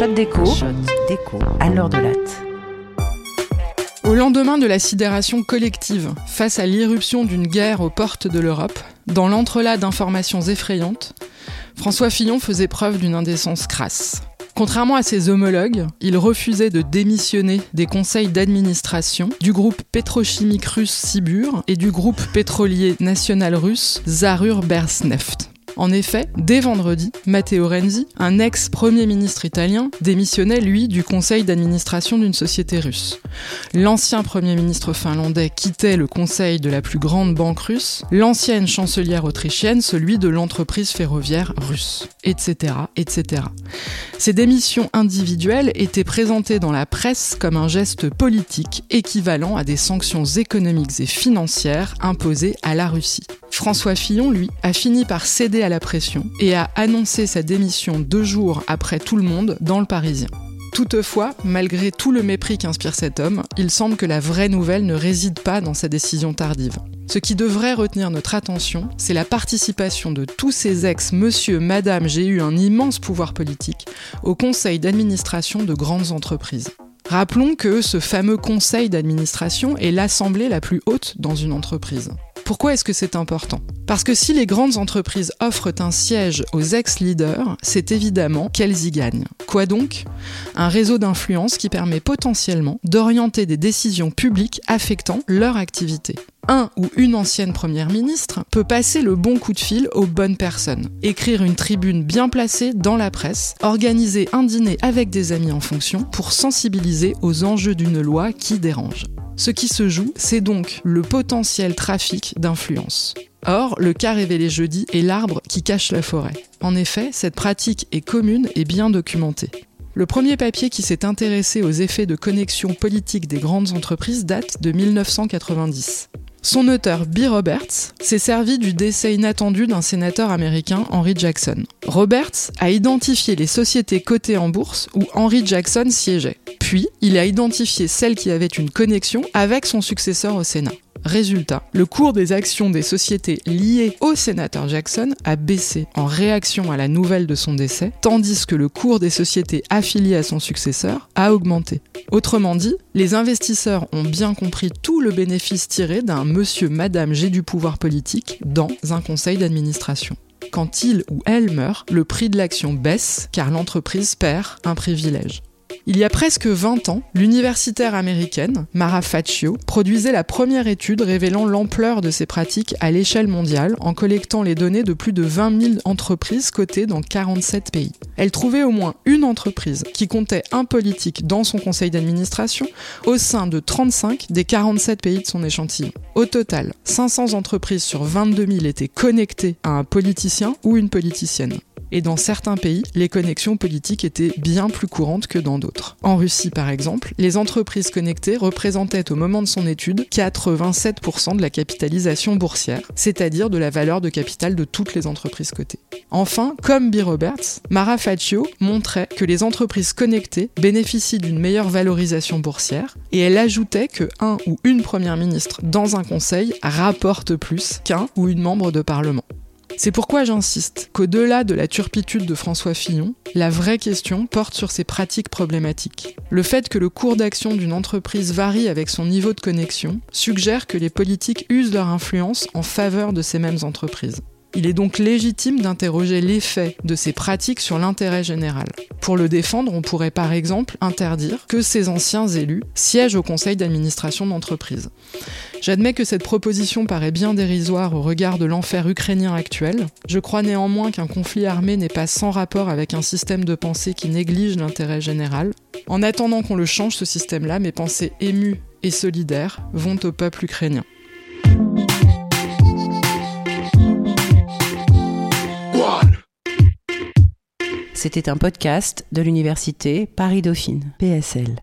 Shot d'écho à l'heure de latte. Au lendemain de la sidération collective face à l'irruption d'une guerre aux portes de l'Europe, dans l'entrelac d'informations effrayantes, François Fillon faisait preuve d'une indécence crasse. Contrairement à ses homologues, il refusait de démissionner des conseils d'administration du groupe pétrochimique russe Sibur et du groupe pétrolier national russe Zarur Bersneft. En effet, dès vendredi, Matteo Renzi, un ex-premier ministre italien, démissionnait lui du conseil d'administration d'une société russe. L'ancien premier ministre finlandais quittait le conseil de la plus grande banque russe, l'ancienne chancelière autrichienne celui de l'entreprise ferroviaire russe, etc., etc. Ces démissions individuelles étaient présentées dans la presse comme un geste politique équivalent à des sanctions économiques et financières imposées à la Russie. François Fillon, lui, a fini par céder à la pression et a annoncé sa démission deux jours après tout le monde dans le Parisien. Toutefois, malgré tout le mépris qu'inspire cet homme, il semble que la vraie nouvelle ne réside pas dans sa décision tardive. Ce qui devrait retenir notre attention, c'est la participation de tous ces ex monsieur, madame, j'ai eu un immense pouvoir politique au conseil d'administration de grandes entreprises. Rappelons que ce fameux conseil d'administration est l'assemblée la plus haute dans une entreprise. Pourquoi est-ce que c'est important? Parce que si les grandes entreprises offrent un siège aux ex-leaders, c'est évidemment qu'elles y gagnent. Quoi donc? Un réseau d'influence qui permet potentiellement d'orienter des décisions publiques affectant leur activité un ou une ancienne première ministre peut passer le bon coup de fil aux bonnes personnes, écrire une tribune bien placée dans la presse, organiser un dîner avec des amis en fonction pour sensibiliser aux enjeux d'une loi qui dérange. Ce qui se joue, c'est donc le potentiel trafic d'influence. Or, le cas révélé jeudi est l'arbre qui cache la forêt. En effet, cette pratique est commune et bien documentée. Le premier papier qui s'est intéressé aux effets de connexion politique des grandes entreprises date de 1990. Son auteur, B. Roberts, s'est servi du décès inattendu d'un sénateur américain, Henry Jackson. Roberts a identifié les sociétés cotées en bourse où Henry Jackson siégeait. Puis, il a identifié celles qui avaient une connexion avec son successeur au Sénat. Résultat, le cours des actions des sociétés liées au sénateur Jackson a baissé en réaction à la nouvelle de son décès, tandis que le cours des sociétés affiliées à son successeur a augmenté. Autrement dit, les investisseurs ont bien compris tout le bénéfice tiré d'un monsieur, madame, j'ai du pouvoir politique dans un conseil d'administration. Quand il ou elle meurt, le prix de l'action baisse car l'entreprise perd un privilège. Il y a presque 20 ans, l'universitaire américaine Mara Faccio produisait la première étude révélant l'ampleur de ces pratiques à l'échelle mondiale en collectant les données de plus de 20 000 entreprises cotées dans 47 pays. Elle trouvait au moins une entreprise qui comptait un politique dans son conseil d'administration au sein de 35 des 47 pays de son échantillon. Au total, 500 entreprises sur 22 000 étaient connectées à un politicien ou une politicienne et dans certains pays, les connexions politiques étaient bien plus courantes que dans d'autres. En Russie, par exemple, les entreprises connectées représentaient au moment de son étude 87% de la capitalisation boursière, c'est-à-dire de la valeur de capital de toutes les entreprises cotées. Enfin, comme B. Roberts, Mara Faccio montrait que les entreprises connectées bénéficient d'une meilleure valorisation boursière, et elle ajoutait que un ou une première ministre dans un conseil rapporte plus qu'un ou une membre de parlement. C'est pourquoi j'insiste qu'au-delà de la turpitude de François Fillon, la vraie question porte sur ses pratiques problématiques. Le fait que le cours d'action d'une entreprise varie avec son niveau de connexion suggère que les politiques usent leur influence en faveur de ces mêmes entreprises. Il est donc légitime d'interroger l'effet de ces pratiques sur l'intérêt général. Pour le défendre, on pourrait par exemple interdire que ces anciens élus siègent au conseil d'administration d'entreprise. J'admets que cette proposition paraît bien dérisoire au regard de l'enfer ukrainien actuel. Je crois néanmoins qu'un conflit armé n'est pas sans rapport avec un système de pensée qui néglige l'intérêt général. En attendant qu'on le change ce système-là, mes pensées émues et solidaires vont au peuple ukrainien. C'était un podcast de l'université Paris-Dauphine, PSL.